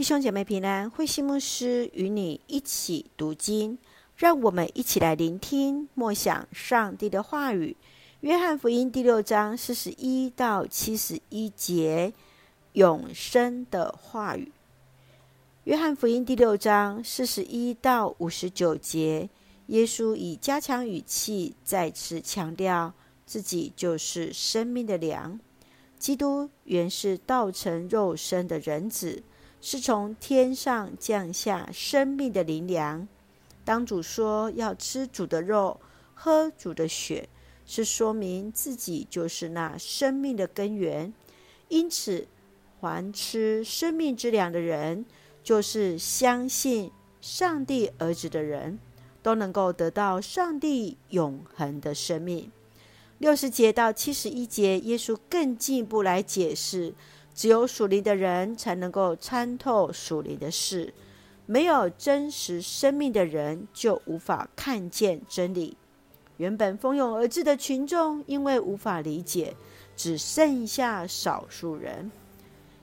弟兄姐妹平安，慧馨牧师与你一起读经，让我们一起来聆听默想上帝的话语。约翰福音第六章四十一到七十一节，永生的话语。约翰福音第六章四十一到五十九节，耶稣以加强语气再次强调自己就是生命的粮。基督原是道成肉身的人子。是从天上降下生命的灵粮。当主说要吃主的肉、喝主的血，是说明自己就是那生命的根源。因此，凡吃生命之粮的人，就是相信上帝儿子的人，都能够得到上帝永恒的生命。六十节到七十一节，耶稣更进一步来解释。只有属灵的人才能够参透属灵的事，没有真实生命的人就无法看见真理。原本蜂拥而至的群众，因为无法理解，只剩下少数人。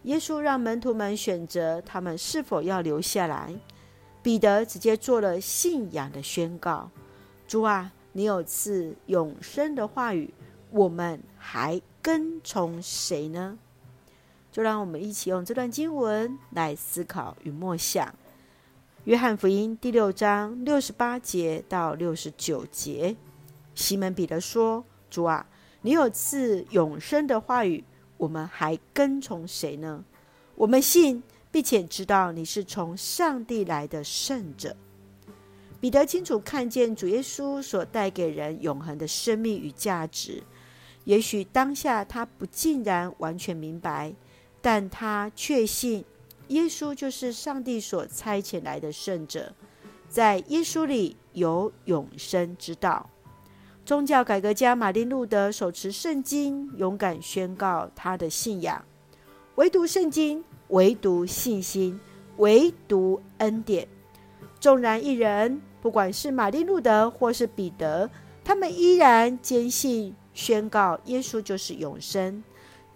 耶稣让门徒们选择他们是否要留下来。彼得直接做了信仰的宣告：“主啊，你有赐永生的话语，我们还跟从谁呢？”就让我们一起用这段经文来思考与默想。约翰福音第六章六十八节到六十九节，西门彼得说：“主啊，你有赐永生的话语，我们还跟从谁呢？我们信，并且知道你是从上帝来的圣者。”彼得清楚看见主耶稣所带给人永恒的生命与价值。也许当下他不尽然完全明白。但他确信，耶稣就是上帝所差遣来的圣者，在耶稣里有永生之道。宗教改革家马丁路德手持圣经，勇敢宣告他的信仰：唯独圣经，唯独信心，唯独恩典。纵然一人，不管是马丁路德或是彼得，他们依然坚信宣告耶稣就是永生。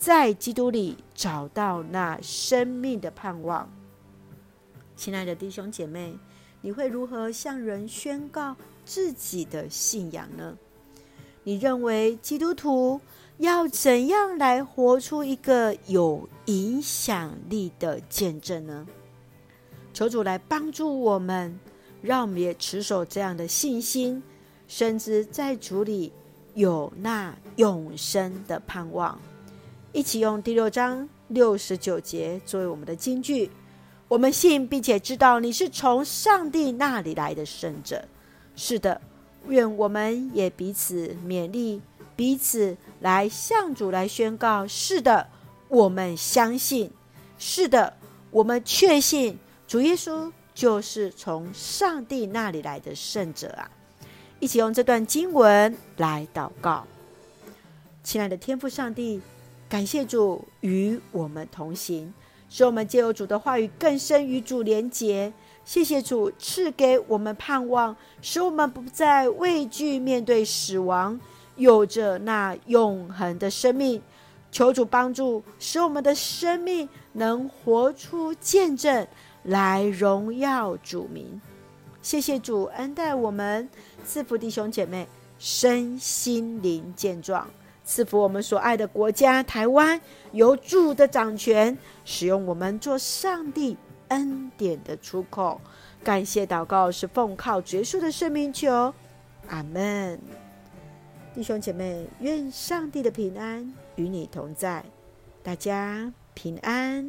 在基督里找到那生命的盼望。亲爱的弟兄姐妹，你会如何向人宣告自己的信仰呢？你认为基督徒要怎样来活出一个有影响力的见证呢？求主来帮助我们，让我们也持守这样的信心，甚至在主里有那永生的盼望。一起用第六章六十九节作为我们的金句。我们信并且知道你是从上帝那里来的圣者。是的，愿我们也彼此勉励，彼此来向主来宣告：是的，我们相信；是的，我们确信主耶稣就是从上帝那里来的圣者啊！一起用这段经文来祷告，亲爱的天父上帝。感谢主与我们同行，使我们借由主的话语更深与主连结。谢谢主赐给我们盼望，使我们不再畏惧面对死亡，有着那永恒的生命。求主帮助，使我们的生命能活出见证来荣耀主名。谢谢主恩待我们，赐福弟兄姐妹身心灵健壮。赐福我们所爱的国家台湾，由主的掌权，使用我们做上帝恩典的出口。感谢祷告是奉靠主耶稣的圣名求，阿门。弟兄姐妹，愿上帝的平安与你同在，大家平安。